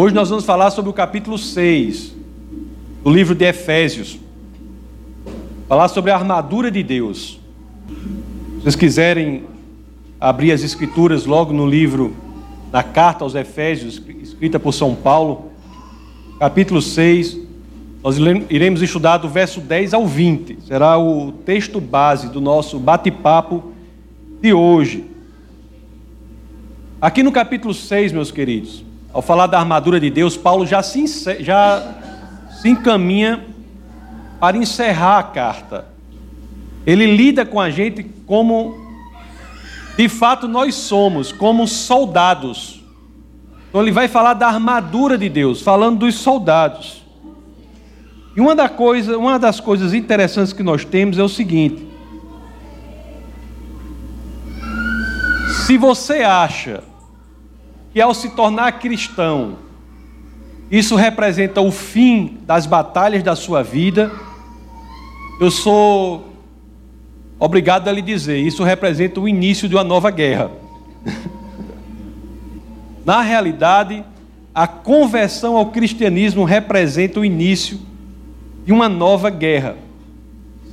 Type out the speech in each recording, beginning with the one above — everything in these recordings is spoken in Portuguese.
Hoje nós vamos falar sobre o capítulo 6 do livro de Efésios. Falar sobre a armadura de Deus. Se vocês quiserem abrir as escrituras logo no livro, na carta aos Efésios, escrita por São Paulo, capítulo 6, nós iremos estudar do verso 10 ao 20. Será o texto base do nosso bate-papo de hoje. Aqui no capítulo 6, meus queridos, ao falar da armadura de Deus, Paulo já se, já se encaminha para encerrar a carta. Ele lida com a gente como de fato nós somos, como soldados. Então ele vai falar da armadura de Deus, falando dos soldados. E uma, da coisa, uma das coisas interessantes que nós temos é o seguinte: se você acha que ao se tornar cristão, isso representa o fim das batalhas da sua vida, eu sou obrigado a lhe dizer, isso representa o início de uma nova guerra. Na realidade, a conversão ao cristianismo representa o início de uma nova guerra.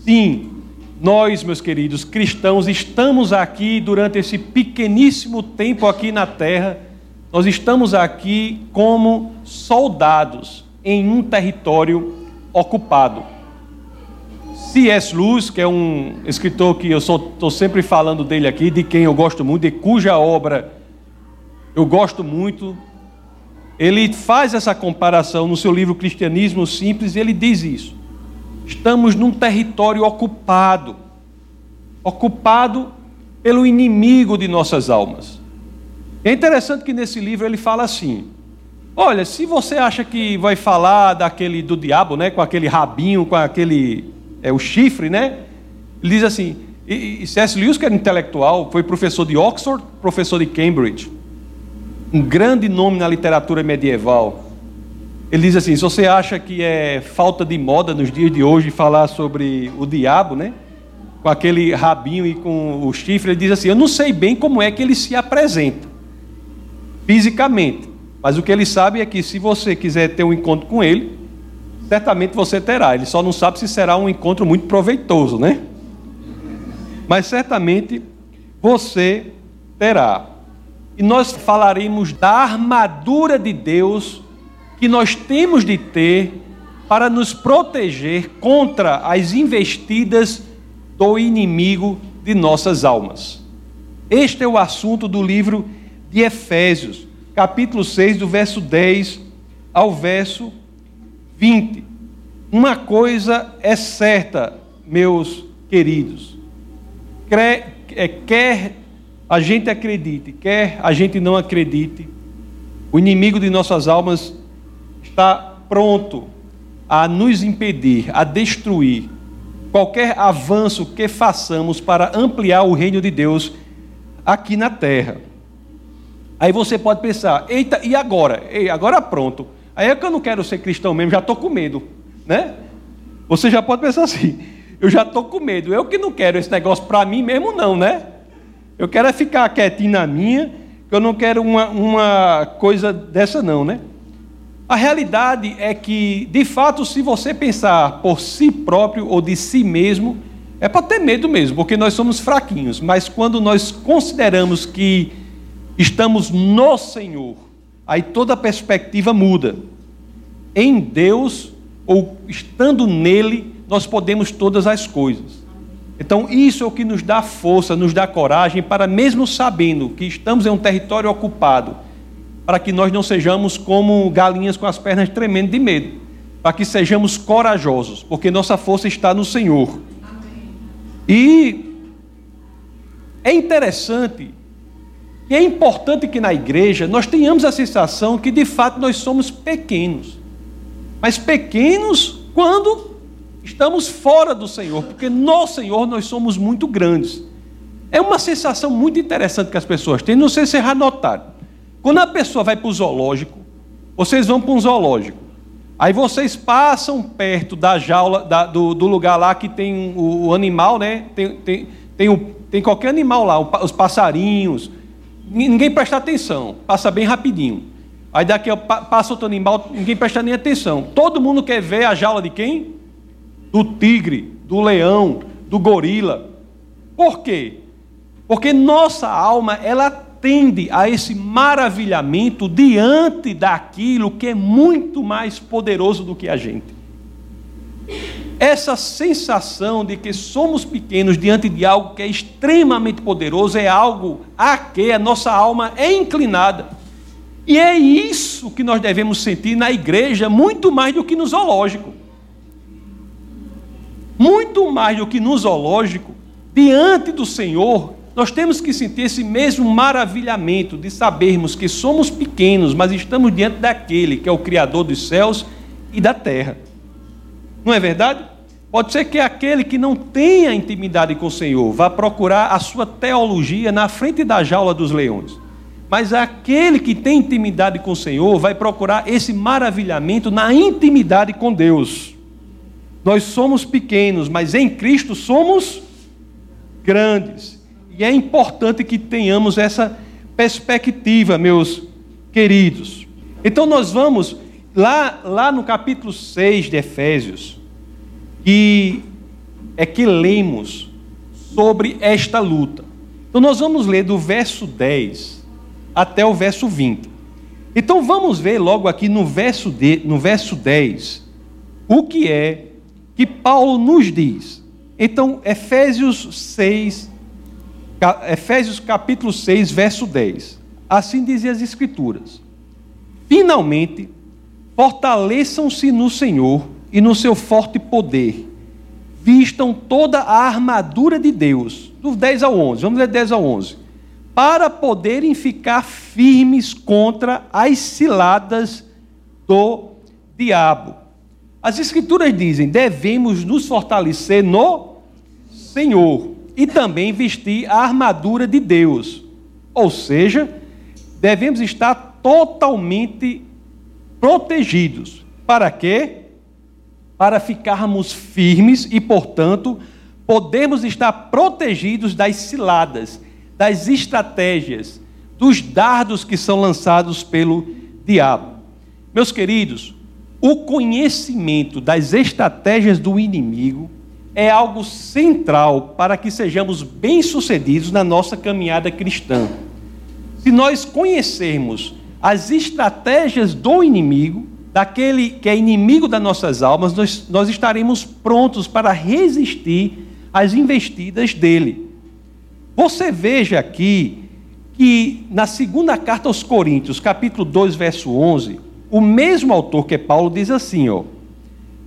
Sim, nós, meus queridos cristãos, estamos aqui durante esse pequeníssimo tempo aqui na terra, nós estamos aqui como soldados em um território ocupado. C.S. Lewis, que é um escritor que eu estou sempre falando dele aqui, de quem eu gosto muito, de cuja obra eu gosto muito, ele faz essa comparação no seu livro Cristianismo Simples e ele diz isso. Estamos num território ocupado ocupado pelo inimigo de nossas almas. É interessante que nesse livro ele fala assim: Olha, se você acha que vai falar daquele do diabo, né, com aquele rabinho, com aquele é o chifre, né? Ele diz assim: e, e C.S. Lewis, que era intelectual, foi professor de Oxford, professor de Cambridge um grande nome na literatura medieval. Ele diz assim: se você acha que é falta de moda nos dias de hoje falar sobre o diabo, né? Com aquele rabinho e com o chifre, ele diz assim: Eu não sei bem como é que ele se apresenta fisicamente, mas o que ele sabe é que se você quiser ter um encontro com ele, certamente você terá. Ele só não sabe se será um encontro muito proveitoso, né? Mas certamente você terá. E nós falaremos da armadura de Deus que nós temos de ter para nos proteger contra as investidas do inimigo de nossas almas. Este é o assunto do livro de Efésios, capítulo 6, do verso 10 ao verso 20. Uma coisa é certa, meus queridos: quer, é, quer a gente acredite, quer a gente não acredite, o inimigo de nossas almas está pronto a nos impedir, a destruir qualquer avanço que façamos para ampliar o reino de Deus aqui na terra. Aí você pode pensar, eita, e agora? Ei, agora pronto. Aí é que eu não quero ser cristão mesmo, já estou com medo, né? Você já pode pensar assim, eu já estou com medo, eu que não quero esse negócio para mim mesmo não, né? Eu quero é ficar quietinho na minha, que eu não quero uma, uma coisa dessa não, né? A realidade é que, de fato, se você pensar por si próprio ou de si mesmo, é para ter medo mesmo, porque nós somos fraquinhos. Mas quando nós consideramos que estamos no Senhor, aí toda a perspectiva muda. Em Deus, ou estando nele, nós podemos todas as coisas. Então, isso é o que nos dá força, nos dá coragem para, mesmo sabendo que estamos em um território ocupado, para que nós não sejamos como galinhas com as pernas tremendo de medo, para que sejamos corajosos, porque nossa força está no Senhor. E é interessante e é importante que na igreja nós tenhamos a sensação que de fato nós somos pequenos. Mas pequenos quando estamos fora do Senhor, porque no Senhor nós somos muito grandes. É uma sensação muito interessante que as pessoas têm, não sei se já notaram. Quando a pessoa vai para o zoológico, vocês vão para um zoológico, aí vocês passam perto da jaula, da, do, do, lugar lá que tem o, o animal, né? Tem, tem, tem, o, tem qualquer animal lá, os passarinhos, ninguém presta atenção, passa bem rapidinho. Aí daqui passa outro animal, ninguém presta nem atenção. Todo mundo quer ver a jaula de quem? Do tigre, do leão, do gorila. Por quê? Porque nossa alma, ela tende a esse maravilhamento diante daquilo que é muito mais poderoso do que a gente. Essa sensação de que somos pequenos diante de algo que é extremamente poderoso é algo a que a nossa alma é inclinada. E é isso que nós devemos sentir na igreja, muito mais do que no zoológico. Muito mais do que no zoológico, diante do Senhor, nós temos que sentir esse mesmo maravilhamento de sabermos que somos pequenos, mas estamos diante daquele que é o Criador dos céus e da terra. Não é verdade? Pode ser que aquele que não tenha intimidade com o Senhor vá procurar a sua teologia na frente da jaula dos leões. Mas aquele que tem intimidade com o Senhor vai procurar esse maravilhamento na intimidade com Deus. Nós somos pequenos, mas em Cristo somos grandes. E é importante que tenhamos essa perspectiva, meus queridos. Então nós vamos lá, lá no capítulo 6 de Efésios, e é que lemos sobre esta luta. Então nós vamos ler do verso 10 até o verso 20. Então vamos ver logo aqui no verso, de, no verso 10 o que é que Paulo nos diz. Então, Efésios 6, Efésios capítulo 6, verso 10. Assim dizem as Escrituras: Finalmente, fortaleçam-se no Senhor e no seu forte poder. Vistam toda a armadura de Deus. Do 10 ao 11. Vamos ler 10 ao 11. Para poderem ficar firmes contra as ciladas do diabo. As Escrituras dizem: devemos nos fortalecer no Senhor e também vestir a armadura de Deus. Ou seja, devemos estar totalmente protegidos. Para quê? Para ficarmos firmes e, portanto, podemos estar protegidos das ciladas, das estratégias, dos dardos que são lançados pelo diabo. Meus queridos, o conhecimento das estratégias do inimigo é algo central para que sejamos bem-sucedidos na nossa caminhada cristã. Se nós conhecermos as estratégias do inimigo, daquele que é inimigo das nossas almas, nós, nós estaremos prontos para resistir às investidas dele. Você veja aqui que na segunda carta aos Coríntios, capítulo 2, verso 11, o mesmo autor que é Paulo diz assim, ó: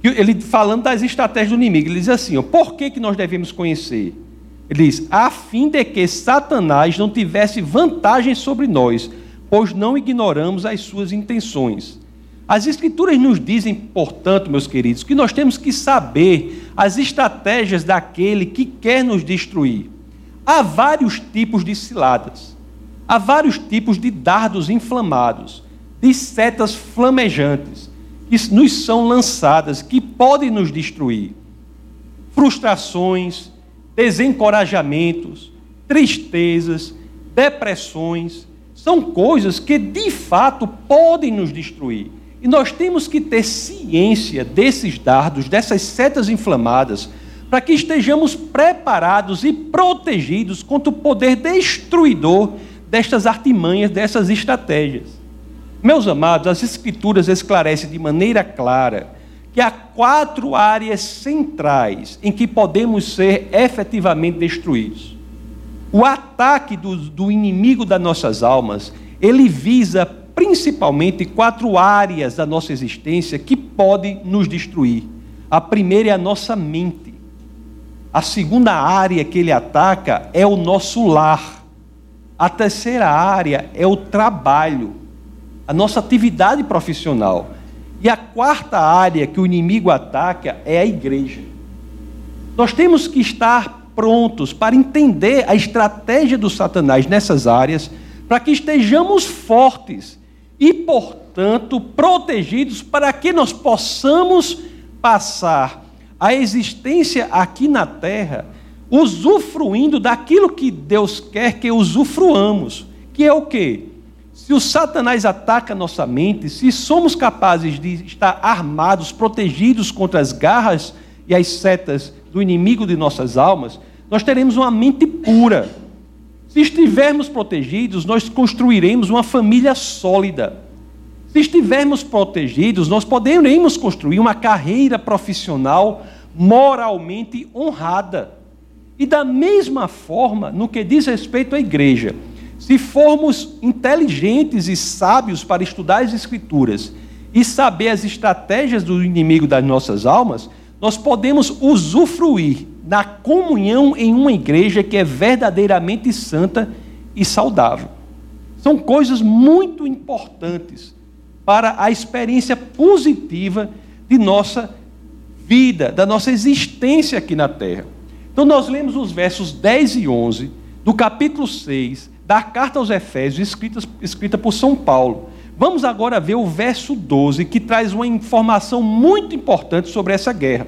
ele falando das estratégias do inimigo, ele diz assim: ó, por que, que nós devemos conhecer? Ele diz: a fim de que Satanás não tivesse vantagem sobre nós, pois não ignoramos as suas intenções. As Escrituras nos dizem, portanto, meus queridos, que nós temos que saber as estratégias daquele que quer nos destruir. Há vários tipos de ciladas, há vários tipos de dardos inflamados, de setas flamejantes que nos são lançadas, que podem nos destruir. Frustrações, desencorajamentos, tristezas, depressões, são coisas que de fato podem nos destruir. E nós temos que ter ciência desses dardos, dessas setas inflamadas, para que estejamos preparados e protegidos contra o poder destruidor destas artimanhas, dessas estratégias. Meus amados, as Escrituras esclarecem de maneira clara que há quatro áreas centrais em que podemos ser efetivamente destruídos. O ataque do, do inimigo das nossas almas, ele visa principalmente quatro áreas da nossa existência que podem nos destruir. A primeira é a nossa mente. A segunda área que ele ataca é o nosso lar. A terceira área é o trabalho a nossa atividade profissional. E a quarta área que o inimigo ataca é a igreja. Nós temos que estar prontos para entender a estratégia do Satanás nessas áreas, para que estejamos fortes e, portanto, protegidos para que nós possamos passar a existência aqui na terra usufruindo daquilo que Deus quer que usufruamos, que é o quê? se o Satanás ataca nossa mente, se somos capazes de estar armados, protegidos contra as garras e as setas do inimigo de nossas almas, nós teremos uma mente pura. Se estivermos protegidos, nós construiremos uma família sólida. Se estivermos protegidos, nós poderemos construir uma carreira profissional moralmente honrada. E da mesma forma, no que diz respeito à igreja, se formos inteligentes e sábios para estudar as Escrituras e saber as estratégias do inimigo das nossas almas, nós podemos usufruir da comunhão em uma igreja que é verdadeiramente santa e saudável. São coisas muito importantes para a experiência positiva de nossa vida, da nossa existência aqui na terra. Então, nós lemos os versos 10 e 11 do capítulo 6 da carta aos Efésios, escrita, escrita por São Paulo. Vamos agora ver o verso 12, que traz uma informação muito importante sobre essa guerra.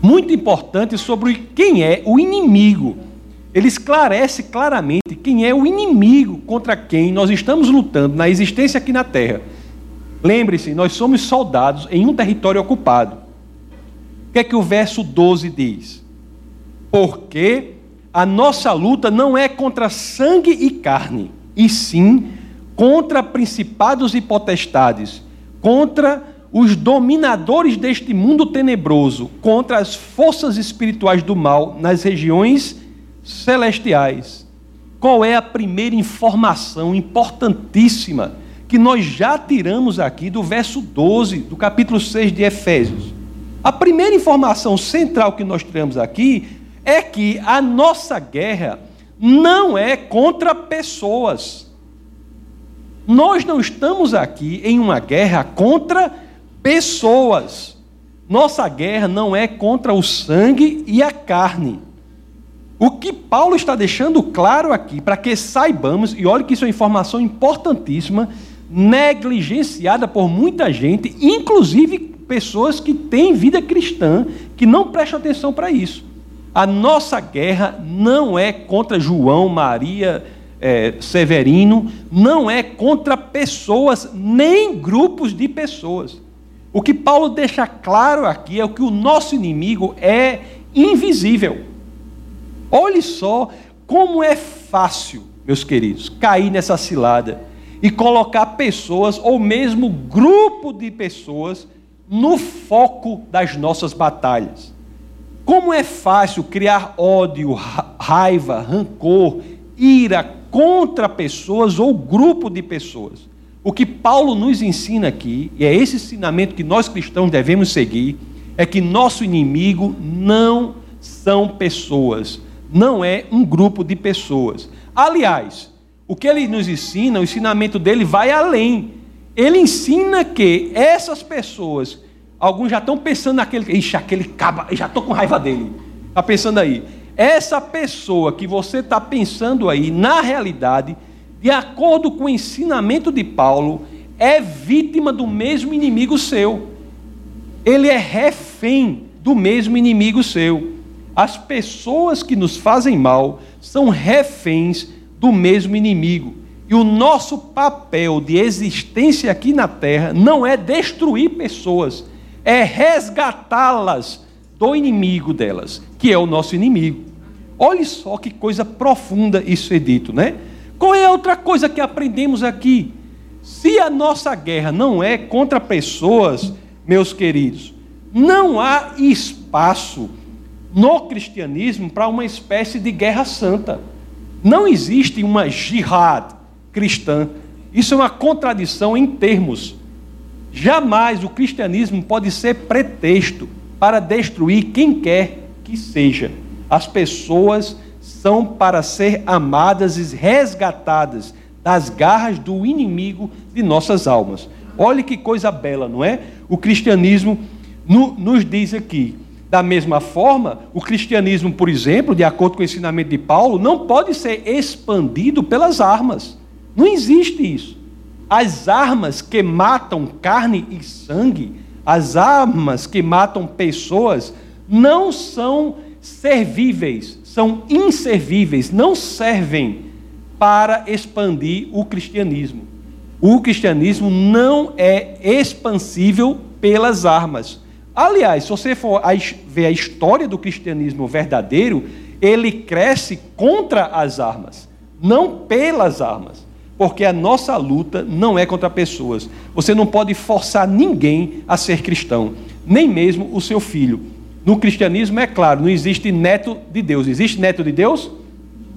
Muito importante sobre quem é o inimigo ele esclarece claramente quem é o inimigo contra quem nós estamos lutando na existência aqui na Terra. Lembre-se, nós somos soldados em um território ocupado. O que é que o verso 12 diz? Porque a nossa luta não é contra sangue e carne, e sim contra principados e potestades, contra os dominadores deste mundo tenebroso, contra as forças espirituais do mal nas regiões celestiais. Qual é a primeira informação importantíssima que nós já tiramos aqui do verso 12 do capítulo 6 de Efésios? A primeira informação central que nós tiramos aqui é que a nossa guerra não é contra pessoas. Nós não estamos aqui em uma guerra contra pessoas. Nossa guerra não é contra o sangue e a carne. O que Paulo está deixando claro aqui, para que saibamos, e olhe que isso é informação importantíssima, negligenciada por muita gente, inclusive pessoas que têm vida cristã, que não prestam atenção para isso. A nossa guerra não é contra João, Maria, é, Severino, não é contra pessoas, nem grupos de pessoas. O que Paulo deixa claro aqui é que o nosso inimigo é invisível. Olhe só como é fácil, meus queridos, cair nessa cilada e colocar pessoas, ou mesmo grupo de pessoas, no foco das nossas batalhas. Como é fácil criar ódio, raiva, rancor, ira contra pessoas ou grupo de pessoas. O que Paulo nos ensina aqui, e é esse ensinamento que nós cristãos devemos seguir, é que nosso inimigo não são pessoas, não é um grupo de pessoas. Aliás, o que ele nos ensina, o ensinamento dele vai além. Ele ensina que essas pessoas, alguns já estão pensando naquele, ixi, aquele caba, já estou com raiva dele. Está pensando aí. Essa pessoa que você está pensando aí, na realidade, de acordo com o ensinamento de Paulo, é vítima do mesmo inimigo seu. Ele é refém do mesmo inimigo seu. As pessoas que nos fazem mal são reféns do mesmo inimigo. E o nosso papel de existência aqui na terra não é destruir pessoas, é resgatá-las do inimigo delas, que é o nosso inimigo. Olhe só que coisa profunda isso é dito, né? Qual é a outra coisa que aprendemos aqui? Se a nossa guerra não é contra pessoas, meus queridos, não há espaço no cristianismo para uma espécie de guerra santa. Não existe uma jihad cristã. Isso é uma contradição em termos. Jamais o cristianismo pode ser pretexto para destruir quem quer que seja. As pessoas são para ser amadas e resgatadas das garras do inimigo de nossas almas. Olhe que coisa bela, não é? O cristianismo nos diz aqui da mesma forma, o cristianismo, por exemplo, de acordo com o ensinamento de Paulo, não pode ser expandido pelas armas. Não existe isso. As armas que matam carne e sangue, as armas que matam pessoas, não são servíveis, são inservíveis, não servem para expandir o cristianismo. O cristianismo não é expansível pelas armas. Aliás, se você for ver a história do cristianismo verdadeiro, ele cresce contra as armas, não pelas armas. Porque a nossa luta não é contra pessoas. Você não pode forçar ninguém a ser cristão, nem mesmo o seu filho. No cristianismo, é claro, não existe neto de Deus. Existe neto de Deus?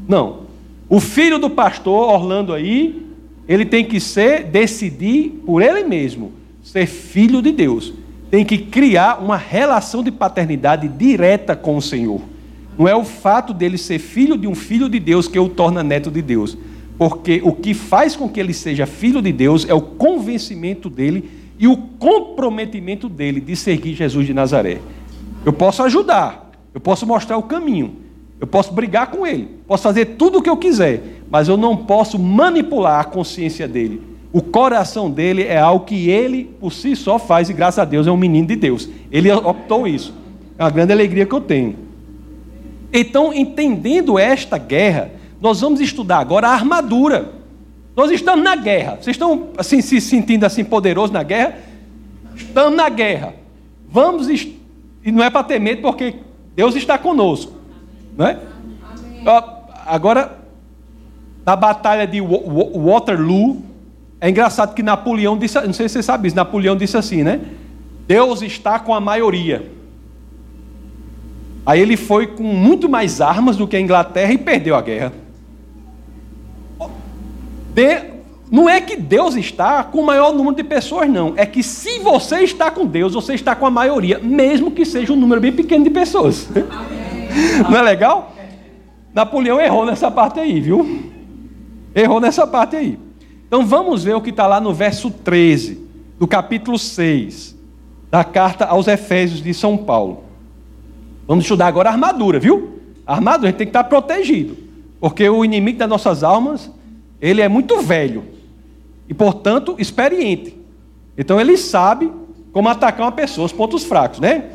Não. O filho do pastor Orlando aí, ele tem que ser, decidir por ele mesmo, ser filho de Deus. Tem que criar uma relação de paternidade direta com o Senhor. Não é o fato dele ser filho de um filho de Deus que o torna neto de Deus. Porque o que faz com que ele seja filho de Deus é o convencimento dele e o comprometimento dele de seguir Jesus de Nazaré. Eu posso ajudar, eu posso mostrar o caminho, eu posso brigar com ele, posso fazer tudo o que eu quiser, mas eu não posso manipular a consciência dele. O coração dele é algo que ele por si só faz e graças a Deus é um menino de Deus. Ele optou isso. É uma grande alegria que eu tenho. Então, entendendo esta guerra, nós vamos estudar agora a armadura. Nós estamos na guerra. Vocês estão assim se sentindo assim poderosos na guerra? Estamos na guerra. Vamos e não é para ter medo porque Deus está conosco, não é? Agora na batalha de Waterloo, é engraçado que Napoleão disse, não sei se você sabe isso, Napoleão disse assim, né? Deus está com a maioria. Aí ele foi com muito mais armas do que a Inglaterra e perdeu a guerra. De, não é que Deus está com o maior número de pessoas, não. É que se você está com Deus, você está com a maioria, mesmo que seja um número bem pequeno de pessoas. Não é legal? Napoleão errou nessa parte aí, viu? Errou nessa parte aí. Então vamos ver o que está lá no verso 13, do capítulo 6, da carta aos Efésios de São Paulo. Vamos estudar agora a armadura, viu? A armadura, a gente tem que estar protegido. Porque o inimigo das nossas almas ele é muito velho e, portanto, experiente. Então ele sabe como atacar uma pessoa, os pontos fracos, né?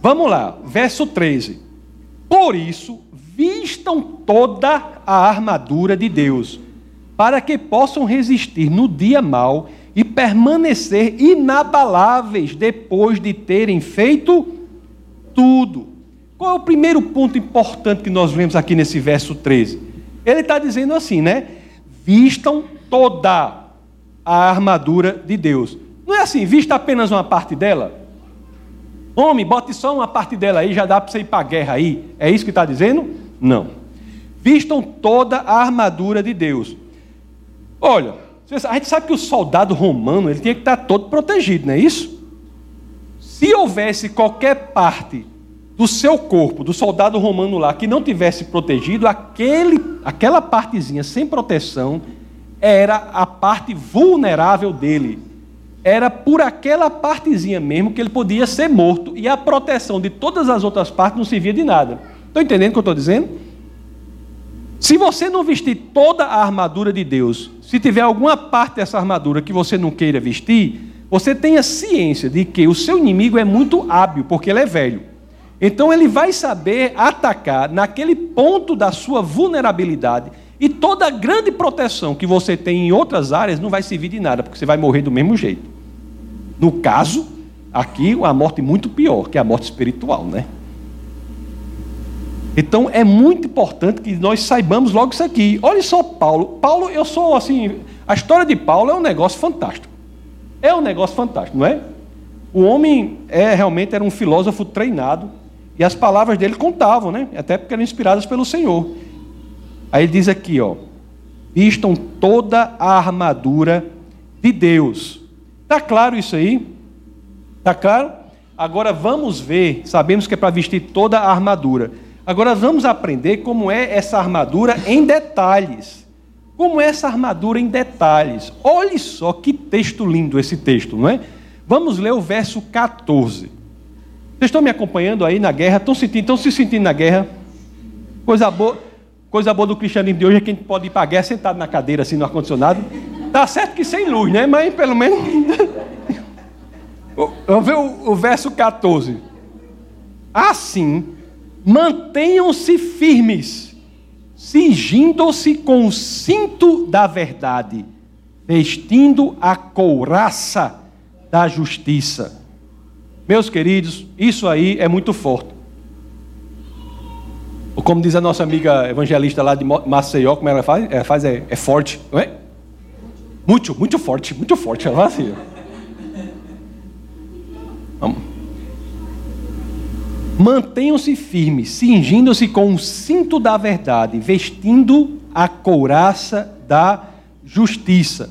Vamos lá, verso 13. Por isso, vistam toda a armadura de Deus, para que possam resistir no dia mau e permanecer inabaláveis depois de terem feito tudo. Qual é o primeiro ponto importante que nós vemos aqui nesse verso 13? Ele está dizendo assim, né? Vistam toda a armadura de Deus. Não é assim, vista apenas uma parte dela. Homem, bote só uma parte dela aí, já dá para você ir para a guerra aí. É isso que está dizendo? Não. Vistam toda a armadura de Deus. Olha, a gente sabe que o soldado romano ele tinha que estar todo protegido, não é isso? Se houvesse qualquer parte do seu corpo, do soldado romano lá, que não tivesse protegido, aquele, aquela partezinha sem proteção era a parte vulnerável dele. Era por aquela partezinha mesmo que ele podia ser morto e a proteção de todas as outras partes não servia de nada. Estão entendendo o que eu estou dizendo? Se você não vestir toda a armadura de Deus, se tiver alguma parte dessa armadura que você não queira vestir, você tenha ciência de que o seu inimigo é muito hábil, porque ele é velho. Então ele vai saber atacar naquele ponto da sua vulnerabilidade e toda a grande proteção que você tem em outras áreas não vai servir de nada, porque você vai morrer do mesmo jeito. No caso, aqui, a morte muito pior, que é a morte espiritual, né? Então é muito importante que nós saibamos logo isso aqui. Olha só Paulo. Paulo, eu sou assim, a história de Paulo é um negócio fantástico. É um negócio fantástico, não é? O homem é realmente era um filósofo treinado, e as palavras dele contavam, né? Até porque eram inspiradas pelo Senhor. Aí ele diz aqui, ó: Vistam toda a armadura de Deus. Tá claro isso aí? Tá claro? Agora vamos ver, sabemos que é para vestir toda a armadura. Agora vamos aprender como é essa armadura em detalhes. Como é essa armadura em detalhes? Olhe só que texto lindo esse texto, não é? Vamos ler o verso 14. Vocês estão me acompanhando aí na guerra? Estão, sentindo, estão se sentindo na guerra? Coisa boa, coisa boa do cristianismo de hoje é que a gente pode ir para a guerra sentado na cadeira, assim, no ar-condicionado. Tá certo que sem luz, né? Mas pelo menos. Vamos ver o, o verso 14. Assim, mantenham-se firmes cingindo-se com o cinto da verdade, vestindo a couraça da justiça. Meus queridos, isso aí é muito forte. Ou como diz a nossa amiga evangelista lá de Maceió, como ela faz? Ela faz é, é forte, não é? Muito, muito forte, muito forte. Ela fala assim. Vamos. Mantenham-se firmes, cingindo-se com o cinto da verdade, vestindo a couraça da justiça.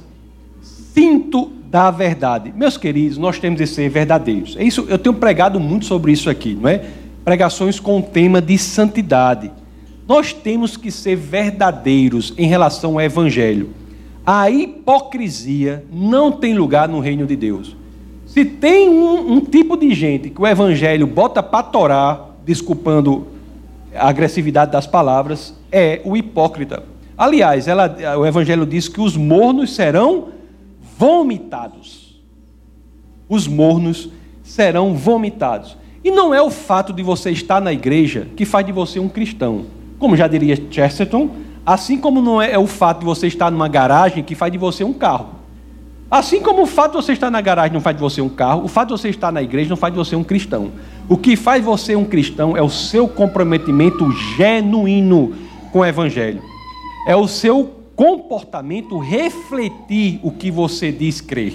Cinto da verdade. Meus queridos, nós temos de ser verdadeiros. É isso, eu tenho pregado muito sobre isso aqui, não é? Pregações com o tema de santidade. Nós temos que ser verdadeiros em relação ao evangelho. A hipocrisia não tem lugar no reino de Deus. Se tem um, um tipo de gente que o evangelho bota para torar, desculpando a agressividade das palavras, é o hipócrita. Aliás, ela, o evangelho diz que os mornos serão vomitados. Os mornos serão vomitados. E não é o fato de você estar na igreja que faz de você um cristão. Como já diria Chesterton, assim como não é o fato de você estar numa garagem que faz de você um carro. Assim como o fato de você estar na garagem não faz de você um carro, o fato de você estar na igreja não faz de você um cristão. O que faz você um cristão é o seu comprometimento genuíno com o evangelho. É o seu comportamento refletir o que você diz crer.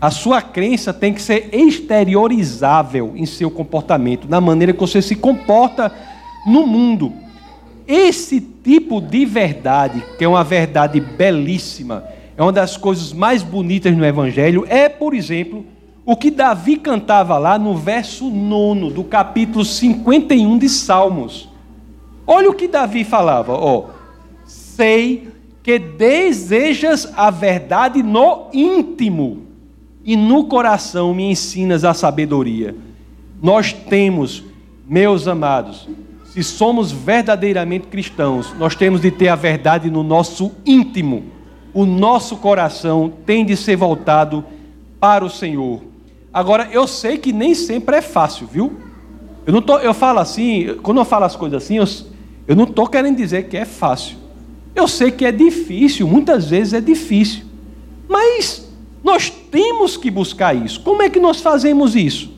A sua crença tem que ser exteriorizável em seu comportamento, na maneira que você se comporta no mundo. Esse tipo de verdade, que é uma verdade belíssima, é uma das coisas mais bonitas no Evangelho, é, por exemplo, o que Davi cantava lá no verso 9 do capítulo 51 de Salmos. Olha o que Davi falava, ó. Sei que desejas a verdade no íntimo e no coração me ensinas a sabedoria. Nós temos, meus amados, se somos verdadeiramente cristãos, nós temos de ter a verdade no nosso íntimo o nosso coração tem de ser voltado para o Senhor. Agora, eu sei que nem sempre é fácil, viu? Eu, não tô, eu falo assim, quando eu falo as coisas assim, eu, eu não estou querendo dizer que é fácil. Eu sei que é difícil, muitas vezes é difícil. Mas nós temos que buscar isso. Como é que nós fazemos isso?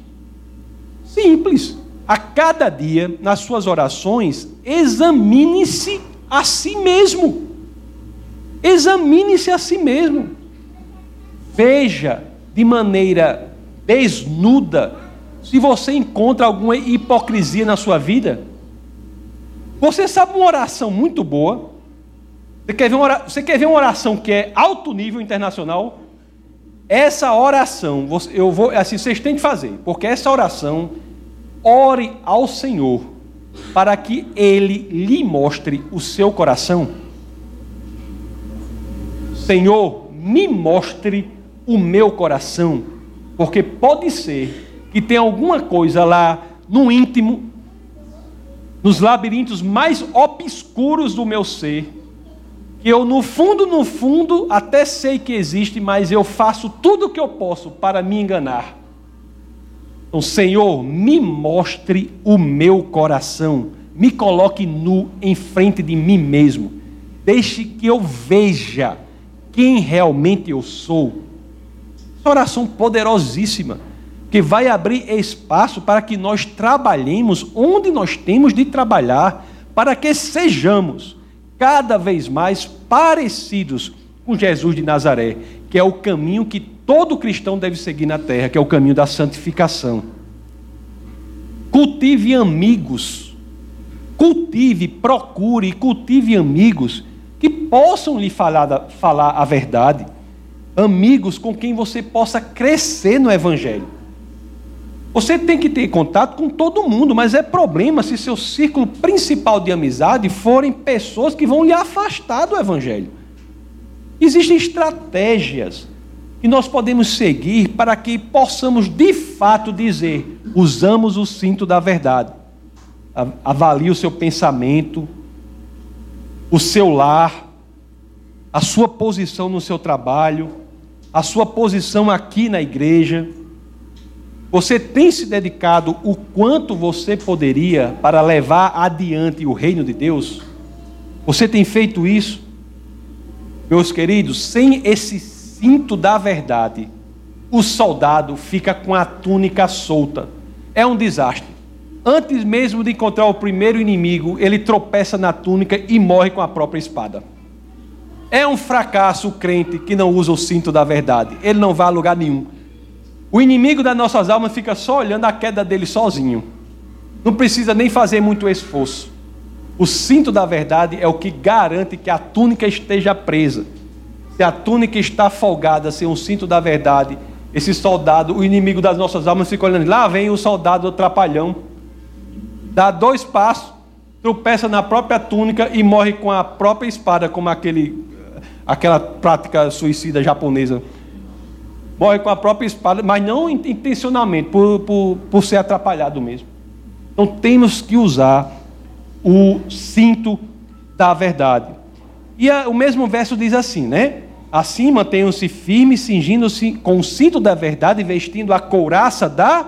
Simples. A cada dia, nas suas orações, examine-se a si mesmo. Examine-se a si mesmo. Veja de maneira desnuda se você encontra alguma hipocrisia na sua vida. Você sabe uma oração muito boa? Você quer ver uma oração, que é alto nível internacional? Essa oração, eu vou, assim, vocês têm que fazer, porque essa oração, ore ao Senhor para que Ele lhe mostre o seu coração. Senhor, me mostre o meu coração, porque pode ser que tenha alguma coisa lá no íntimo, nos labirintos mais obscuros do meu ser, que eu no fundo, no fundo, até sei que existe, mas eu faço tudo o que eu posso para me enganar. Então, Senhor, me mostre o meu coração, me coloque nu em frente de mim mesmo, deixe que eu veja quem realmente eu sou. Essa oração poderosíssima, que vai abrir espaço para que nós trabalhemos onde nós temos de trabalhar, para que sejamos cada vez mais parecidos com Jesus de Nazaré, que é o caminho que todo cristão deve seguir na terra, que é o caminho da santificação. Cultive amigos, cultive, procure, cultive amigos que possam lhe falar, falar a verdade, amigos com quem você possa crescer no Evangelho. Você tem que ter contato com todo mundo, mas é problema se seu círculo principal de amizade forem pessoas que vão lhe afastar do Evangelho. Existem estratégias que nós podemos seguir para que possamos de fato dizer: usamos o cinto da verdade. Avalie o seu pensamento, o seu lar, a sua posição no seu trabalho, a sua posição aqui na igreja. Você tem se dedicado o quanto você poderia para levar adiante o reino de Deus? Você tem feito isso? Meus queridos, sem esse cinto da verdade, o soldado fica com a túnica solta. É um desastre. Antes mesmo de encontrar o primeiro inimigo, ele tropeça na túnica e morre com a própria espada. É um fracasso o crente que não usa o cinto da verdade. Ele não vai a lugar nenhum. O inimigo das nossas almas fica só olhando a queda dele sozinho. Não precisa nem fazer muito esforço. O cinto da verdade é o que garante que a túnica esteja presa. Se a túnica está folgada sem o cinto da verdade, esse soldado, o inimigo das nossas almas, fica olhando. Lá vem o soldado trapalhão. Dá dois passos, tropeça na própria túnica e morre com a própria espada, como aquele, aquela prática suicida japonesa. Morre com a própria espada, mas não intencionalmente, por, por, por ser atrapalhado mesmo. Então temos que usar o cinto da verdade. E a, o mesmo verso diz assim, né? Assim mantenham-se firmes, cingindo-se com o cinto da verdade vestindo a couraça da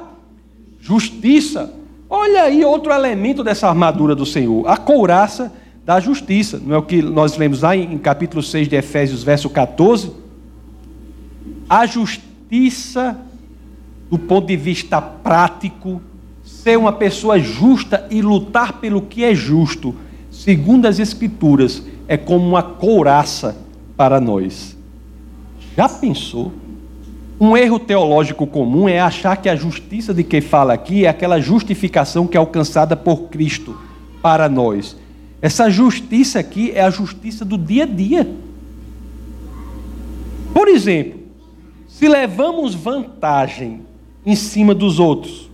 justiça. Olha aí outro elemento dessa armadura do Senhor, a couraça da justiça. Não é o que nós lemos lá em, em capítulo 6 de Efésios, verso 14? A justiça, do ponto de vista prático, ser uma pessoa justa e lutar pelo que é justo, segundo as Escrituras, é como uma couraça para nós. Já pensou? Um erro teológico comum é achar que a justiça de que fala aqui é aquela justificação que é alcançada por Cristo para nós. Essa justiça aqui é a justiça do dia a dia. Por exemplo, se levamos vantagem em cima dos outros,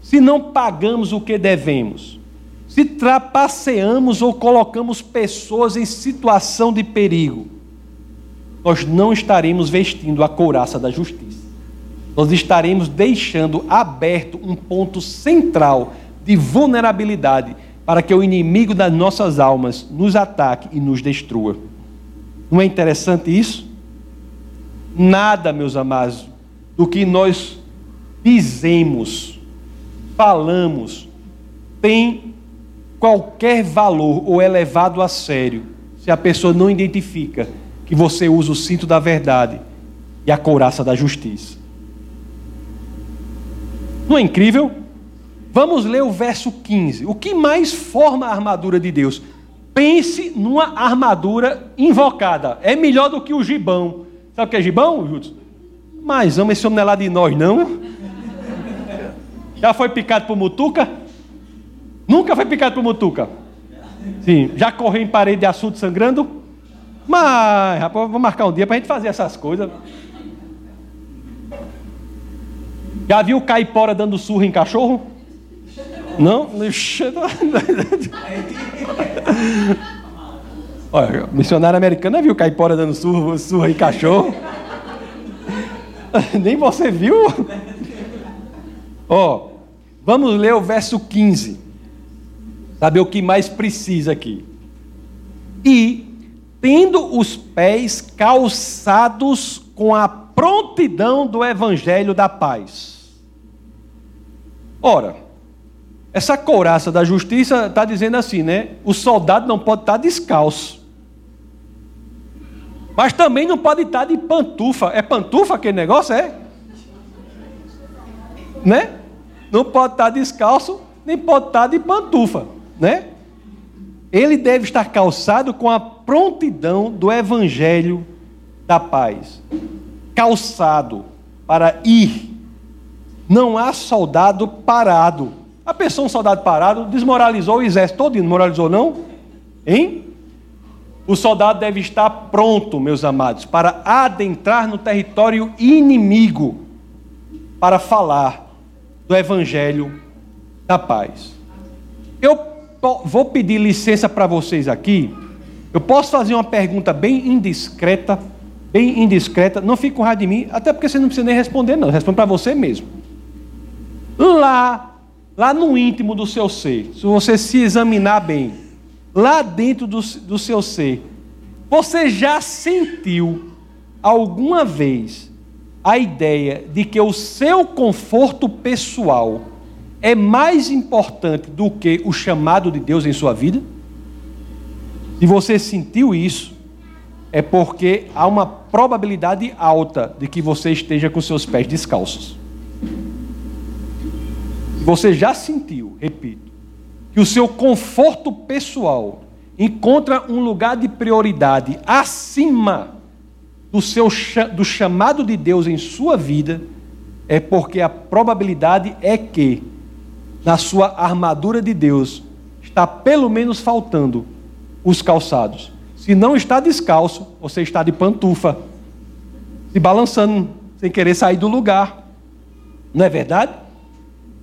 se não pagamos o que devemos, se trapaceamos ou colocamos pessoas em situação de perigo, nós não estaremos vestindo a couraça da justiça. Nós estaremos deixando aberto um ponto central de vulnerabilidade para que o inimigo das nossas almas nos ataque e nos destrua. Não é interessante isso? Nada, meus amados, do que nós dizemos falamos tem qualquer valor ou é levado a sério se a pessoa não identifica que você usa o cinto da verdade e a couraça da justiça. Não é incrível? Vamos ler o verso 15. O que mais forma a armadura de Deus? Pense numa armadura invocada. É melhor do que o gibão. Sabe o que é gibão, Júlio? Mas vamos esse homem não é lá de nós, não? Já foi picado por mutuca? Nunca foi picado por mutuca? Sim. Já correu em parede de assunto sangrando? Mas, rapaz, vou marcar um dia para a gente fazer essas coisas. Já viu caipora dando surra em cachorro? Não? Olha, missionário americano viu caipora dando surra, surra em cachorro? Nem você viu? Ó, oh, vamos ler o verso 15. Saber o que mais precisa aqui. E tendo os pés calçados com a prontidão do evangelho da paz. Ora, essa couraça da justiça está dizendo assim, né? O soldado não pode estar descalço. Mas também não pode estar de pantufa. É pantufa aquele negócio, é? Né? não pode estar descalço, nem pode estar de pantufa, né? Ele deve estar calçado com a prontidão do evangelho da paz. Calçado para ir. Não há soldado parado. A pessoa, um soldado parado, desmoralizou o exército todo, desmoralizou não? Hein? O soldado deve estar pronto, meus amados, para adentrar no território inimigo, para falar do Evangelho da Paz. Eu vou pedir licença para vocês aqui. Eu posso fazer uma pergunta bem indiscreta, bem indiscreta. Não fique com raiva de mim, até porque você não precisa nem responder, não. Responde para você mesmo. Lá, lá no íntimo do seu ser, se você se examinar bem, lá dentro do, do seu ser, você já sentiu alguma vez a ideia de que o seu conforto pessoal é mais importante do que o chamado de Deus em sua vida? Se você sentiu isso, é porque há uma probabilidade alta de que você esteja com seus pés descalços. Você já sentiu, repito, que o seu conforto pessoal encontra um lugar de prioridade acima do, seu, do chamado de Deus em sua vida, é porque a probabilidade é que, na sua armadura de Deus, está pelo menos faltando os calçados. Se não está descalço, você está de pantufa, se balançando, sem querer sair do lugar. Não é verdade?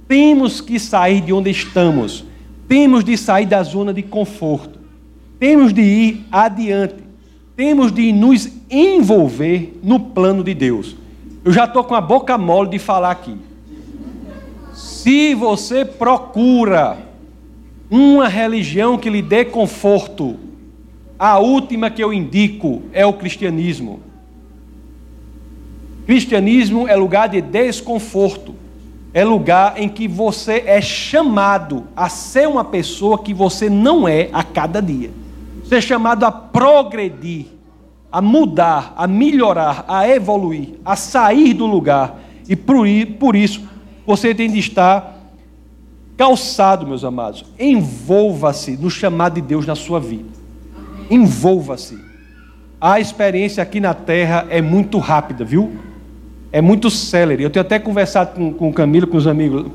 Temos que sair de onde estamos. Temos de sair da zona de conforto. Temos de ir adiante. Temos de nos envolver no plano de Deus. Eu já estou com a boca mole de falar aqui. Se você procura uma religião que lhe dê conforto, a última que eu indico é o cristianismo. Cristianismo é lugar de desconforto, é lugar em que você é chamado a ser uma pessoa que você não é a cada dia. Você é chamado a progredir, a mudar, a melhorar, a evoluir, a sair do lugar. E por isso você tem de estar calçado, meus amados. Envolva-se no chamado de Deus na sua vida envolva-se. A experiência aqui na terra é muito rápida, viu? É muito célere. Eu tenho até conversado com, com o Camilo, com os amigos.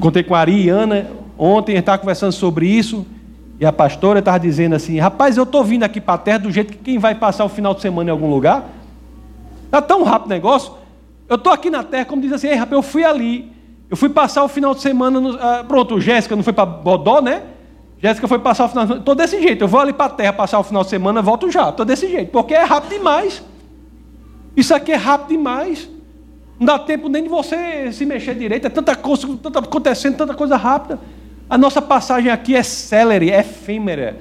Contei com a Ari e Ana ontem, gente estava conversando sobre isso. E a pastora estava dizendo assim: Rapaz, eu estou vindo aqui para a terra do jeito que quem vai passar o final de semana em algum lugar. Está tão rápido o negócio. Eu estou aqui na terra, como diz assim: Ei, rapaz, eu fui ali. Eu fui passar o final de semana. No, ah, pronto, Jéssica não foi para Bodó, né? Jéssica foi passar o final de semana. Estou desse jeito. Eu vou ali para a terra passar o final de semana, volto já. Estou desse jeito. Porque é rápido demais. Isso aqui é rápido demais. Não dá tempo nem de você se mexer direito. É tanta coisa tanta acontecendo, tanta coisa rápida. A nossa passagem aqui é célere, é efêmera,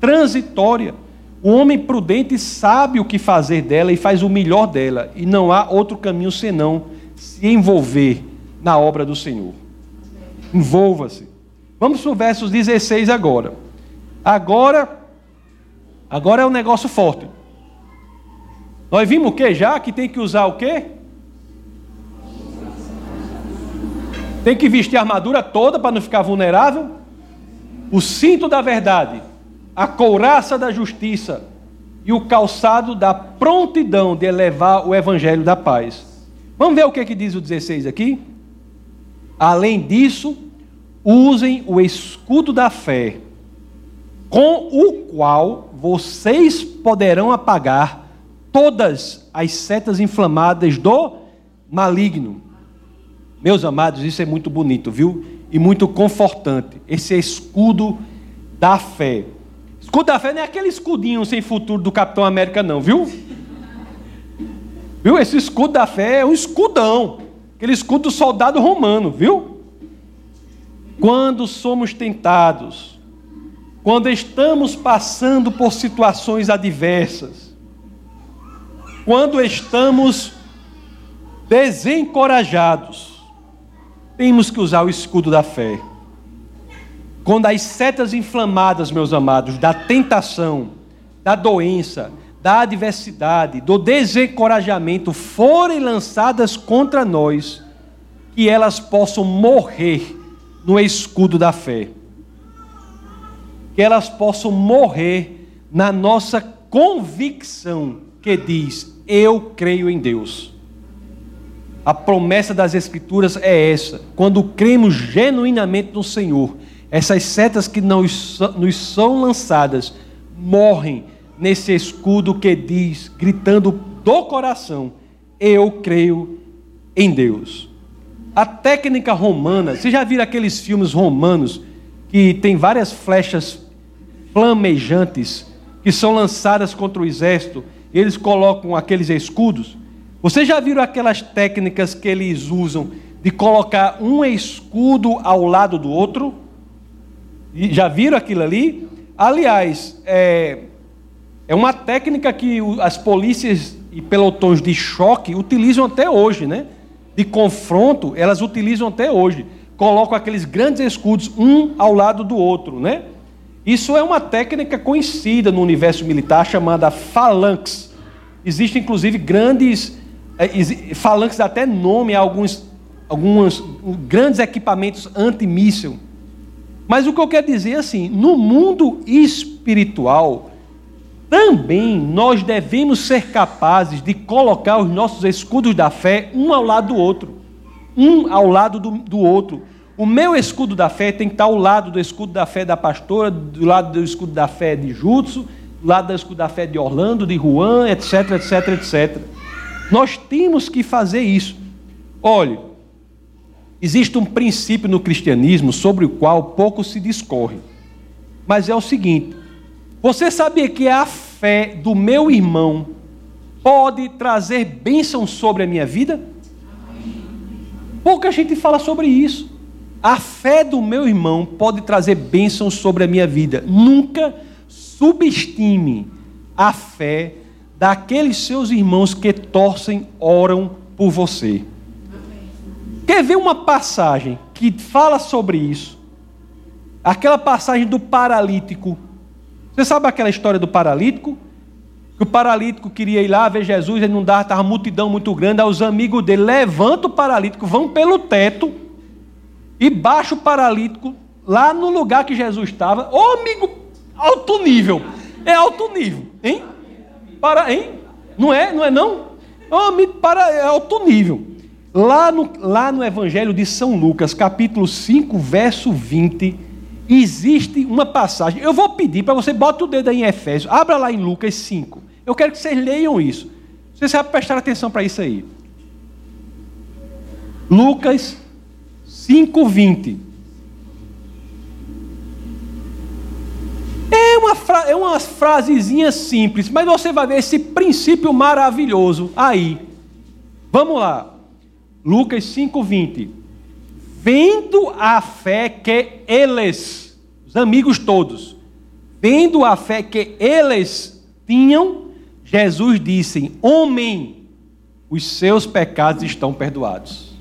transitória. O homem prudente sabe o que fazer dela e faz o melhor dela. E não há outro caminho senão se envolver na obra do Senhor. Envolva-se. Vamos para o versos 16 agora. Agora, agora é um negócio forte. Nós vimos o que já? Que tem que usar o quê? Tem que vestir a armadura toda para não ficar vulnerável. O cinto da verdade, a couraça da justiça e o calçado da prontidão de elevar o evangelho da paz. Vamos ver o que, que diz o 16 aqui? Além disso, usem o escudo da fé, com o qual vocês poderão apagar todas as setas inflamadas do maligno. Meus amados, isso é muito bonito, viu? E muito confortante. Esse escudo da fé. Escudo da fé não é aquele escudinho sem futuro do Capitão América, não, viu? Viu? Esse escudo da fé é um escudão. Aquele escudo do soldado romano, viu? Quando somos tentados, quando estamos passando por situações adversas, quando estamos desencorajados, temos que usar o escudo da fé. Quando as setas inflamadas, meus amados, da tentação, da doença, da adversidade, do desencorajamento forem lançadas contra nós, que elas possam morrer no escudo da fé. Que elas possam morrer na nossa convicção que diz: Eu creio em Deus. A promessa das Escrituras é essa. Quando cremos genuinamente no Senhor, essas setas que nos, são lançadas morrem nesse escudo que diz, gritando do coração: Eu creio em Deus. A técnica romana, você já viram aqueles filmes romanos que tem várias flechas flamejantes que são lançadas contra o exército, e eles colocam aqueles escudos? Vocês já viram aquelas técnicas que eles usam de colocar um escudo ao lado do outro? Já viram aquilo ali? Aliás, é, é uma técnica que as polícias e pelotões de choque utilizam até hoje, né? de confronto, elas utilizam até hoje. Colocam aqueles grandes escudos, um ao lado do outro, né? Isso é uma técnica conhecida no universo militar chamada phalanx. Existem inclusive grandes phalanx dá até nome alguns, alguns grandes equipamentos antimíssil. Mas o que eu quero dizer é assim, no mundo espiritual, também nós devemos ser capazes de colocar os nossos escudos da fé um ao lado do outro. Um ao lado do, do outro. O meu escudo da fé tem que estar ao lado do escudo da fé da pastora, do lado do escudo da fé de Jutsu, escudo da fé de Orlando, de Juan, etc, etc, etc. Nós temos que fazer isso. Olhe, existe um princípio no cristianismo sobre o qual pouco se discorre. Mas é o seguinte: você sabia que a fé do meu irmão pode trazer bênção sobre a minha vida? Pouca gente fala sobre isso. A fé do meu irmão pode trazer bênção sobre a minha vida. Nunca subestime a fé daqueles seus irmãos que torcem, oram por você. Quer ver uma passagem que fala sobre isso? Aquela passagem do paralítico. Você sabe aquela história do paralítico? Que o paralítico queria ir lá ver Jesus, ele não dava, estava multidão muito grande. Aí os amigos dele levantam o paralítico, vão pelo teto e baixa o paralítico lá no lugar que Jesus estava. Ô amigo, Alto nível. É alto nível, hein? Para, hein? Não é? Não é não? Homem, para é alto nível. Lá no, lá no Evangelho de São Lucas, capítulo 5, verso 20, existe uma passagem. Eu vou pedir para você, bota o dedo aí em Efésios, abra lá em Lucas 5. Eu quero que vocês leiam isso. Vocês sabem prestar atenção para isso aí. Lucas 5, 20. É uma frasezinha simples, mas você vai ver esse princípio maravilhoso aí. Vamos lá. Lucas 5,20. Vendo a fé que eles, os amigos todos, vendo a fé que eles tinham, Jesus disse: Homem, os seus pecados estão perdoados.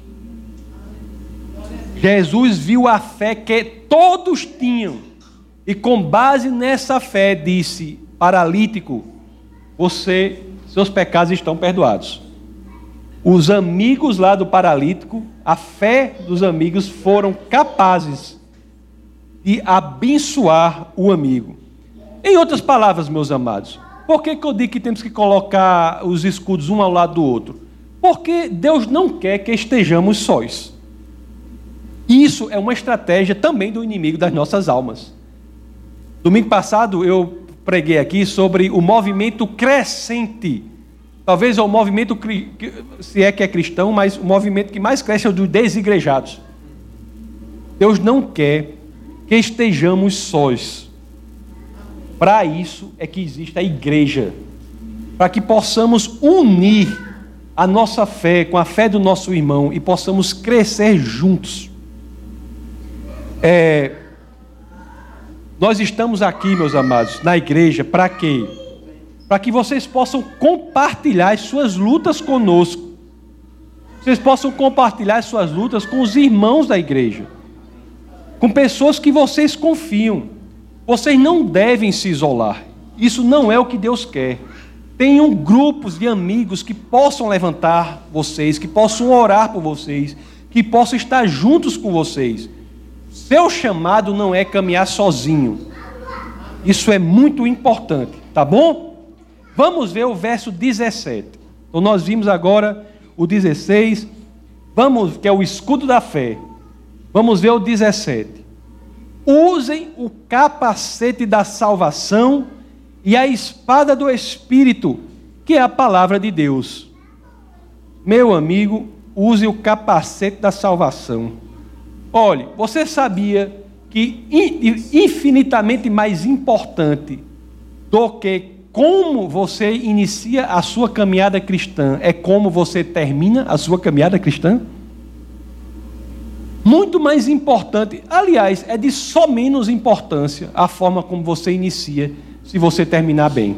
Jesus viu a fé que todos tinham e com base nessa fé disse: paralítico, você, seus pecados estão perdoados. Os amigos lá do paralítico, a fé dos amigos foram capazes de abençoar o amigo. Em outras palavras, meus amados, por que, que eu digo que temos que colocar os escudos um ao lado do outro? Porque Deus não quer que estejamos sós. Isso é uma estratégia também do inimigo das nossas almas. Domingo passado eu preguei aqui sobre o movimento crescente. Talvez é o movimento, se é que é cristão, mas o movimento que mais cresce é o dos desigrejados. Deus não quer que estejamos sós. Para isso é que existe a igreja. Para que possamos unir a nossa fé com a fé do nosso irmão e possamos crescer juntos. É, nós estamos aqui, meus amados, na igreja, para quê? Para que vocês possam compartilhar as suas lutas conosco. Vocês possam compartilhar as suas lutas com os irmãos da igreja. Com pessoas que vocês confiam. Vocês não devem se isolar. Isso não é o que Deus quer. Tenham grupos de amigos que possam levantar vocês, que possam orar por vocês, que possam estar juntos com vocês. Seu chamado não é caminhar sozinho. Isso é muito importante, tá bom? Vamos ver o verso 17. Então nós vimos agora o 16, vamos que é o escudo da fé. Vamos ver o 17. Usem o capacete da salvação e a espada do espírito, que é a palavra de Deus. Meu amigo, use o capacete da salvação. Olhe, você sabia que infinitamente mais importante do que como você inicia a sua caminhada cristã é como você termina a sua caminhada cristã? Muito mais importante, aliás, é de só menos importância a forma como você inicia, se você terminar bem.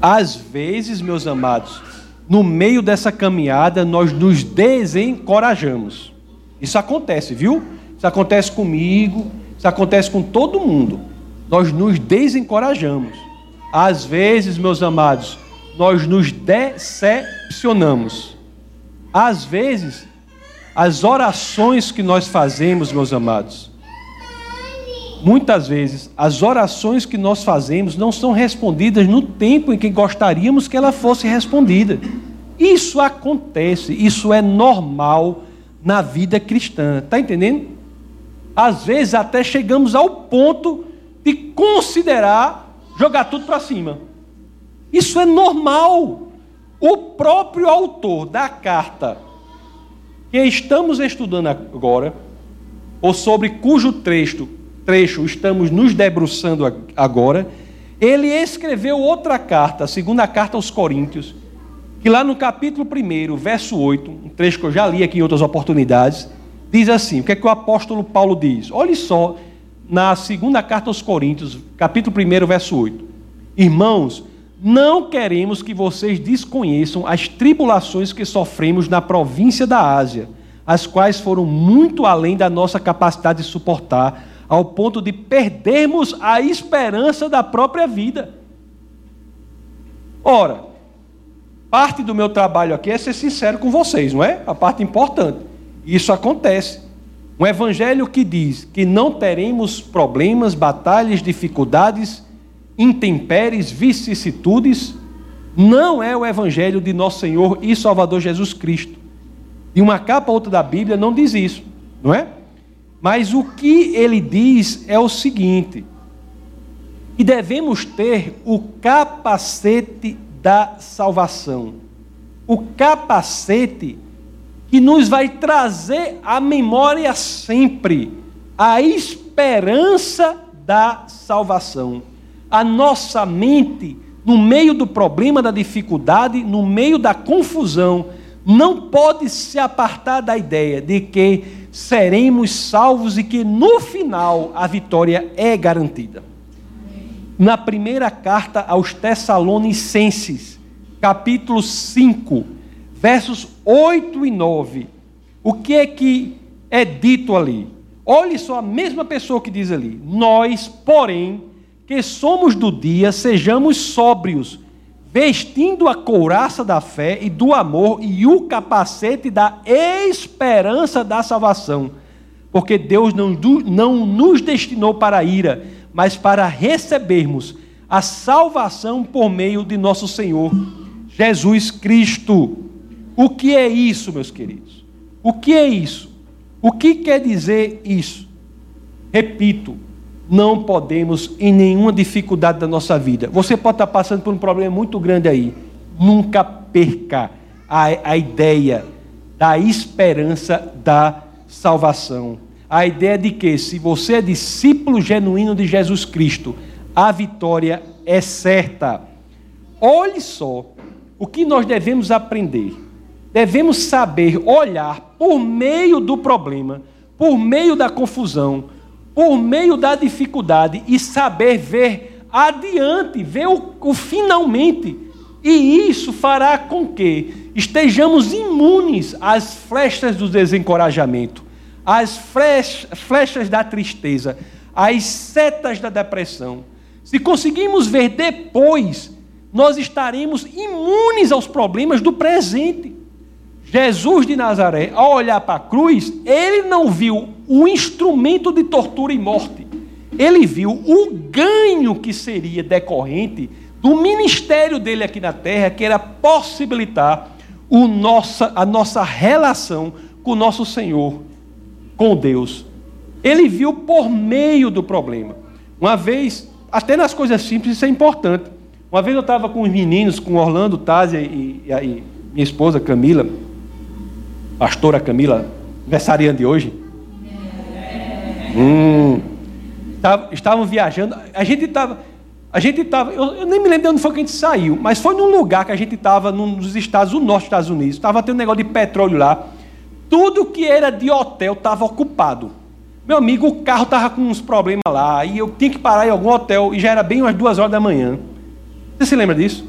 Às vezes, meus amados, no meio dessa caminhada, nós nos desencorajamos. Isso acontece, viu? Isso acontece comigo, Isso acontece com todo mundo. Nós nos desencorajamos. Às vezes, meus amados, nós nos decepcionamos. Às vezes, as orações que nós fazemos, meus amados, muitas vezes, as orações que nós fazemos não são respondidas no tempo em que gostaríamos que ela fosse respondida. Isso acontece, isso é normal na vida cristã. Está entendendo? Às vezes até chegamos ao ponto de considerar jogar tudo para cima. Isso é normal. O próprio autor da carta que estamos estudando agora, ou sobre cujo trecho, trecho estamos nos debruçando agora, ele escreveu outra carta, a segunda carta aos Coríntios, que lá no capítulo 1, verso 8, um trecho que eu já li aqui em outras oportunidades, diz assim: o que é que o apóstolo Paulo diz? Olhe só, na segunda carta aos Coríntios, capítulo 1, verso 8. Irmãos, não queremos que vocês desconheçam as tribulações que sofremos na província da Ásia, as quais foram muito além da nossa capacidade de suportar, ao ponto de perdermos a esperança da própria vida. Ora, parte do meu trabalho aqui é ser sincero com vocês, não é? A parte importante. Isso acontece. Um evangelho que diz que não teremos problemas, batalhas, dificuldades, intempéries, vicissitudes, não é o evangelho de nosso Senhor e Salvador Jesus Cristo. E uma capa outra da Bíblia não diz isso, não é? Mas o que ele diz é o seguinte: que devemos ter o capacete da salvação. O capacete que nos vai trazer à memória sempre a esperança da salvação. A nossa mente, no meio do problema, da dificuldade, no meio da confusão, não pode se apartar da ideia de que seremos salvos e que no final a vitória é garantida. Na primeira carta aos Tessalonicenses, capítulo 5, versos 8 e 9. O que é que é dito ali? Olhe só a mesma pessoa que diz ali: Nós, porém, que somos do dia, sejamos sóbrios, vestindo a couraça da fé e do amor e o capacete da esperança da salvação. Porque Deus não, não nos destinou para a ira, mas para recebermos a salvação por meio de nosso Senhor Jesus Cristo. O que é isso, meus queridos? O que é isso? O que quer dizer isso? Repito, não podemos em nenhuma dificuldade da nossa vida. Você pode estar passando por um problema muito grande aí. Nunca perca a, a ideia da esperança da salvação. A ideia de que, se você é discípulo genuíno de Jesus Cristo, a vitória é certa. Olhe só o que nós devemos aprender devemos saber olhar por meio do problema, por meio da confusão, por meio da dificuldade e saber ver adiante, ver o, o finalmente. E isso fará com que estejamos imunes às flechas do desencorajamento, às flechas da tristeza, às setas da depressão. Se conseguimos ver depois, nós estaremos imunes aos problemas do presente. Jesus de Nazaré, ao olhar para a cruz, ele não viu o instrumento de tortura e morte. Ele viu o ganho que seria decorrente do ministério dele aqui na terra, que era possibilitar nossa, a nossa relação com o nosso Senhor, com Deus. Ele viu por meio do problema. Uma vez, até nas coisas simples, isso é importante. Uma vez eu estava com os meninos, com Orlando, Tásia e, e, e minha esposa Camila pastora Camila, aniversariante de hoje? Hum, estavam viajando, a gente estava, a gente estava, eu, eu, nem me lembro de onde foi que a gente saiu, mas foi num lugar que a gente estava, nos estados, no norte dos Estados Unidos, estava tendo um negócio de petróleo lá, tudo que era de hotel estava ocupado. Meu amigo, o carro estava com uns problemas lá, e eu tinha que parar em algum hotel, e já era bem umas duas horas da manhã. Você se lembra disso?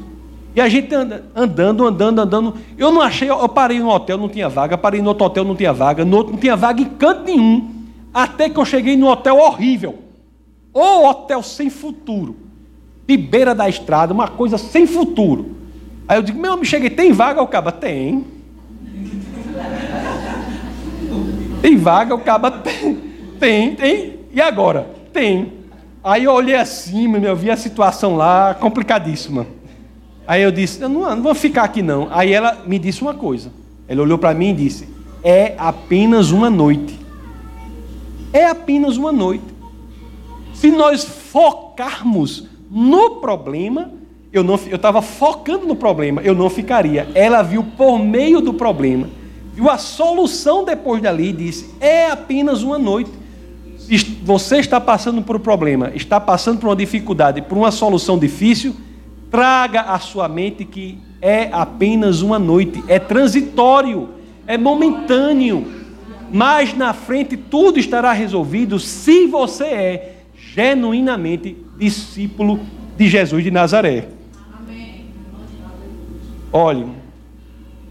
E a gente andando, andando, andando. Eu não achei, eu parei no hotel, não tinha vaga, parei no outro hotel, não tinha vaga, no outro não tinha vaga em canto nenhum. Até que eu cheguei num hotel horrível. Ou hotel sem futuro. De beira da estrada, uma coisa sem futuro. Aí eu digo, meu, me cheguei, tem vaga? O caba, tem. Tem vaga? O caba, tem. Tem, tem. E agora? Tem. Aí eu olhei assim, eu vi a situação lá, complicadíssima. Aí eu disse, não, não vou ficar aqui não. Aí ela me disse uma coisa. Ela olhou para mim e disse, é apenas uma noite. É apenas uma noite. Se nós focarmos no problema, eu eu estava focando no problema, eu não ficaria. Ela viu por meio do problema, viu a solução depois dali e disse: é apenas uma noite. Você está passando por um problema, está passando por uma dificuldade, por uma solução difícil, traga à sua mente que é apenas uma noite, é transitório, é momentâneo. Mas na frente tudo estará resolvido se você é genuinamente discípulo de Jesus de Nazaré. Olhe,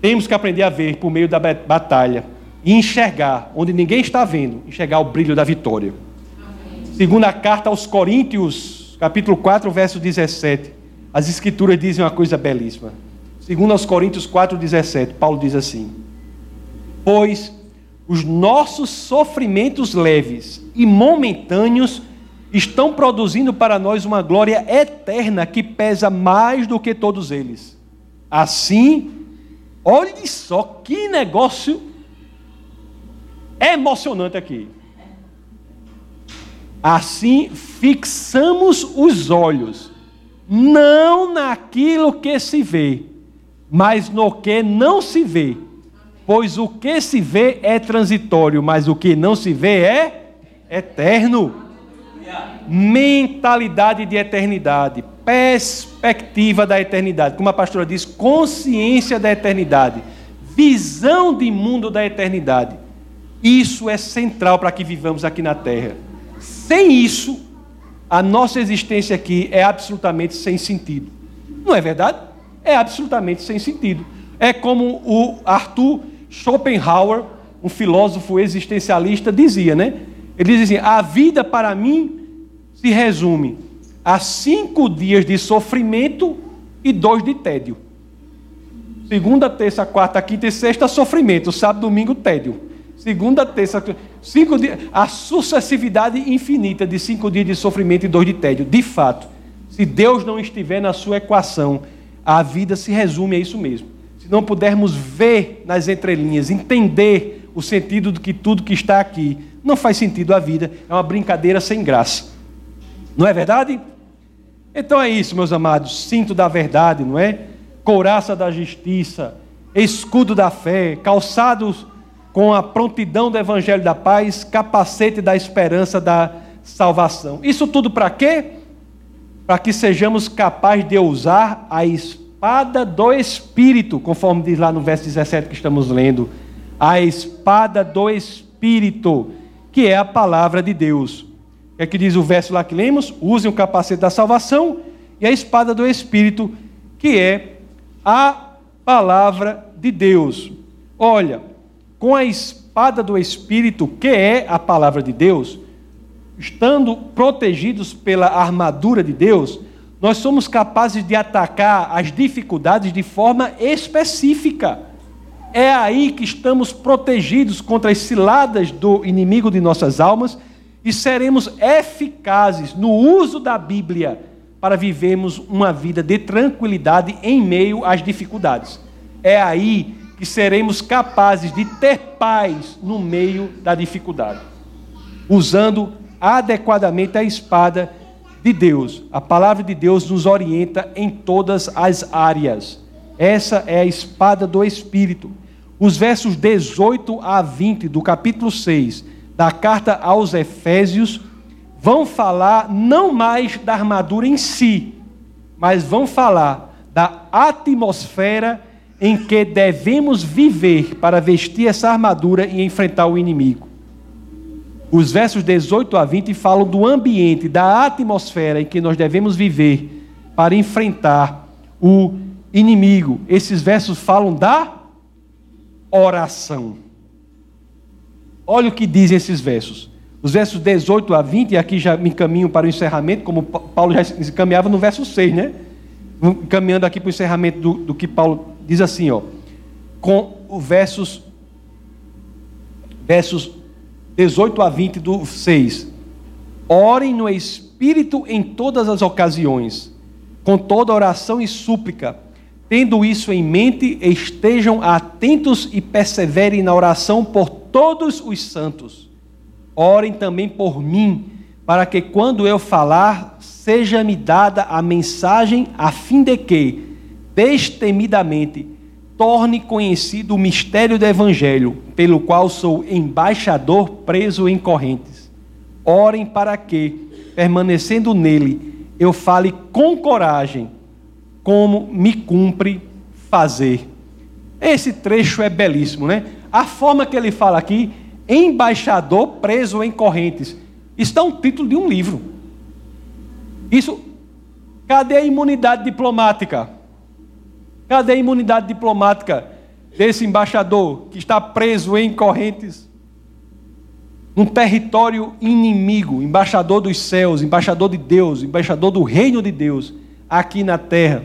temos que aprender a ver por meio da batalha e enxergar onde ninguém está vendo, enxergar o brilho da vitória. Segundo a carta aos Coríntios, capítulo 4, verso 17, as escrituras dizem uma coisa belíssima. Segundo aos Coríntios 4, 17, Paulo diz assim: Pois os nossos sofrimentos leves e momentâneos estão produzindo para nós uma glória eterna que pesa mais do que todos eles. Assim, olhe só que negócio emocionante aqui. Assim, fixamos os olhos, não naquilo que se vê, mas no que não se vê. Pois o que se vê é transitório, mas o que não se vê é eterno. Mentalidade de eternidade perspectiva da eternidade. Como a pastora diz, consciência da eternidade, visão de mundo da eternidade. Isso é central para que vivamos aqui na terra. Sem isso, a nossa existência aqui é absolutamente sem sentido. Não é verdade? É absolutamente sem sentido. É como o Arthur Schopenhauer, um filósofo existencialista, dizia, né? Ele dizia assim: a vida para mim se resume há cinco dias de sofrimento e dois de tédio. Segunda, terça, quarta, quinta e sexta, sofrimento. Sábado, domingo, tédio. Segunda, terça, cinco dias. A sucessividade infinita de cinco dias de sofrimento e dois de tédio. De fato, se Deus não estiver na sua equação, a vida se resume a isso mesmo. Se não pudermos ver nas entrelinhas, entender o sentido do que tudo que está aqui, não faz sentido a vida. É uma brincadeira sem graça. Não é verdade? Então é isso, meus amados, cinto da verdade, não é? Couraça da justiça, escudo da fé, calçados com a prontidão do evangelho da paz, capacete da esperança da salvação. Isso tudo para quê? Para que sejamos capazes de usar a espada do espírito, conforme diz lá no verso 17 que estamos lendo, a espada do espírito, que é a palavra de Deus é que diz o verso lá que lemos: usem o capacete da salvação e a espada do Espírito, que é a palavra de Deus. Olha, com a espada do Espírito, que é a palavra de Deus, estando protegidos pela armadura de Deus, nós somos capazes de atacar as dificuldades de forma específica. É aí que estamos protegidos contra as ciladas do inimigo de nossas almas e seremos eficazes no uso da Bíblia para vivermos uma vida de tranquilidade em meio às dificuldades. É aí que seremos capazes de ter paz no meio da dificuldade, usando adequadamente a espada de Deus. A palavra de Deus nos orienta em todas as áreas. Essa é a espada do Espírito. Os versos 18 a 20 do capítulo 6 da carta aos Efésios vão falar não mais da armadura em si, mas vão falar da atmosfera em que devemos viver para vestir essa armadura e enfrentar o inimigo. Os versos 18 a 20 falam do ambiente, da atmosfera em que nós devemos viver para enfrentar o inimigo. Esses versos falam da oração. Olha o que dizem esses versos. Os versos 18 a 20, e aqui já me encaminho para o encerramento, como Paulo já encaminhava no verso 6, né? Caminhando aqui para o encerramento do, do que Paulo diz assim, ó. Com os versos, versos 18 a 20 do 6. Orem no Espírito em todas as ocasiões, com toda oração e súplica. Tendo isso em mente, estejam atentos e perseverem na oração por todos os santos. Orem também por mim, para que quando eu falar, seja-me dada a mensagem, a fim de que, destemidamente, torne conhecido o mistério do Evangelho, pelo qual sou embaixador preso em correntes. Orem para que, permanecendo nele, eu fale com coragem, como me cumpre fazer. Esse trecho é belíssimo, né? A forma que ele fala aqui embaixador preso em correntes. Isso um título de um livro. Isso, cadê a imunidade diplomática? Cadê a imunidade diplomática desse embaixador que está preso em correntes? Num território inimigo, embaixador dos céus, embaixador de Deus, embaixador do reino de Deus, aqui na terra,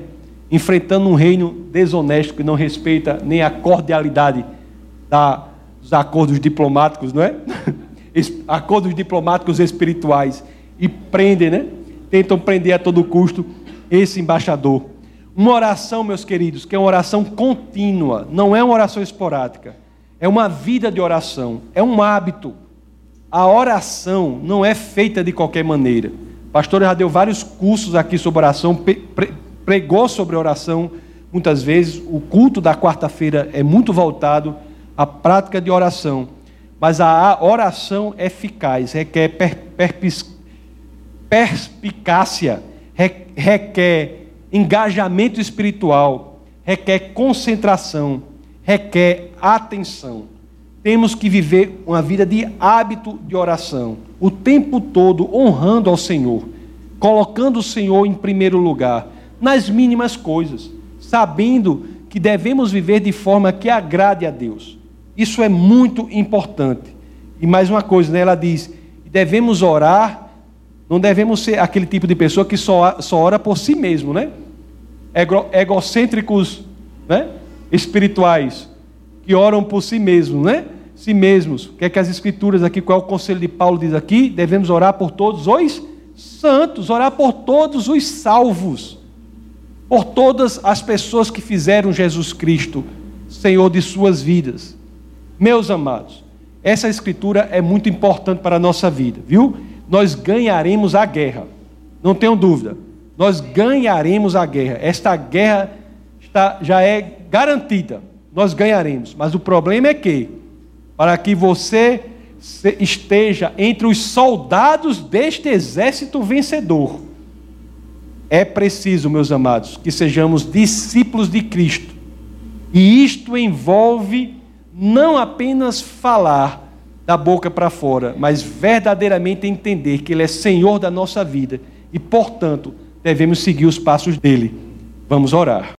enfrentando um reino desonesto que não respeita nem a cordialidade da os acordos diplomáticos, não é? acordos diplomáticos espirituais e prendem, né? Tentam prender a todo custo esse embaixador. Uma oração, meus queridos, que é uma oração contínua, não é uma oração esporádica, é uma vida de oração, é um hábito. A oração não é feita de qualquer maneira. O pastor já deu vários cursos aqui sobre oração, pregou sobre oração muitas vezes. O culto da quarta-feira é muito voltado a prática de oração. Mas a oração eficaz requer perspicácia, requer engajamento espiritual, requer concentração, requer atenção. Temos que viver uma vida de hábito de oração, o tempo todo honrando ao Senhor, colocando o Senhor em primeiro lugar, nas mínimas coisas, sabendo que devemos viver de forma que agrade a Deus. Isso é muito importante. E mais uma coisa, né? ela diz: devemos orar, não devemos ser aquele tipo de pessoa que só, só ora por si mesmo, né? Ego, egocêntricos né? espirituais, que oram por si mesmos, né? Si mesmos. O que é que as escrituras aqui, qual é o conselho de Paulo diz aqui? Devemos orar por todos os santos, orar por todos os salvos, por todas as pessoas que fizeram Jesus Cristo Senhor de suas vidas. Meus amados, essa escritura é muito importante para a nossa vida, viu? Nós ganharemos a guerra, não tenho dúvida. Nós ganharemos a guerra. Esta guerra está, já é garantida. Nós ganharemos. Mas o problema é que, para que você esteja entre os soldados deste exército vencedor, é preciso, meus amados, que sejamos discípulos de Cristo. E isto envolve não apenas falar da boca para fora, mas verdadeiramente entender que Ele é Senhor da nossa vida e, portanto, devemos seguir os passos dele. Vamos orar.